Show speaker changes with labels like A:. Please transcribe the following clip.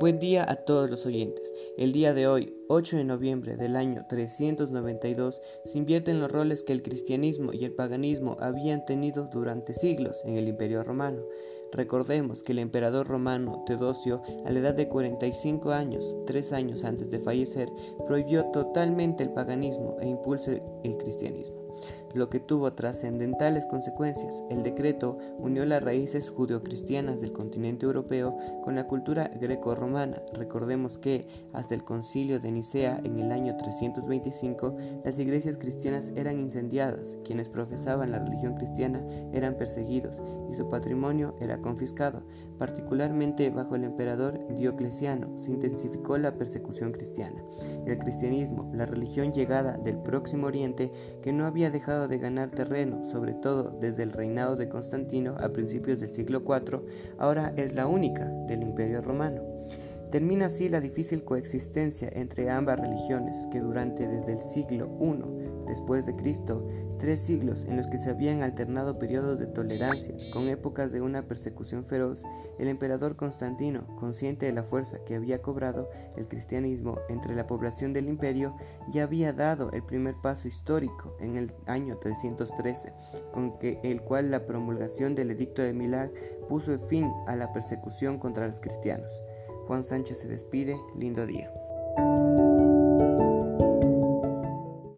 A: Buen día a todos los oyentes. El día de hoy, 8 de noviembre del año 392, se invierten los roles que el cristianismo y el paganismo habían tenido durante siglos en el Imperio Romano. Recordemos que el emperador romano Teodosio, a la edad de 45 años, tres años antes de fallecer, prohibió totalmente el paganismo e impulsó el cristianismo lo que tuvo trascendentales consecuencias. El decreto unió las raíces judeocristianas del continente europeo con la cultura greco-romana. Recordemos que hasta el concilio de Nicea en el año 325 las iglesias cristianas eran incendiadas, quienes profesaban la religión cristiana eran perseguidos y su patrimonio era confiscado. Particularmente bajo el emperador Diocleciano se intensificó la persecución cristiana. El cristianismo, la religión llegada del próximo oriente que no había dejado de ganar terreno, sobre todo desde el reinado de Constantino a principios del siglo IV, ahora es la única del Imperio Romano. Termina así la difícil coexistencia entre ambas religiones que durante desde el siglo I después de Cristo, tres siglos en los que se habían alternado periodos de tolerancia con épocas de una persecución feroz, el emperador Constantino, consciente de la fuerza que había cobrado el cristianismo entre la población del imperio, ya había dado el primer paso histórico en el año 313, con que, el cual la promulgación del Edicto de Milán puso fin a la persecución contra los cristianos. Juan Sánchez se despide, lindo día.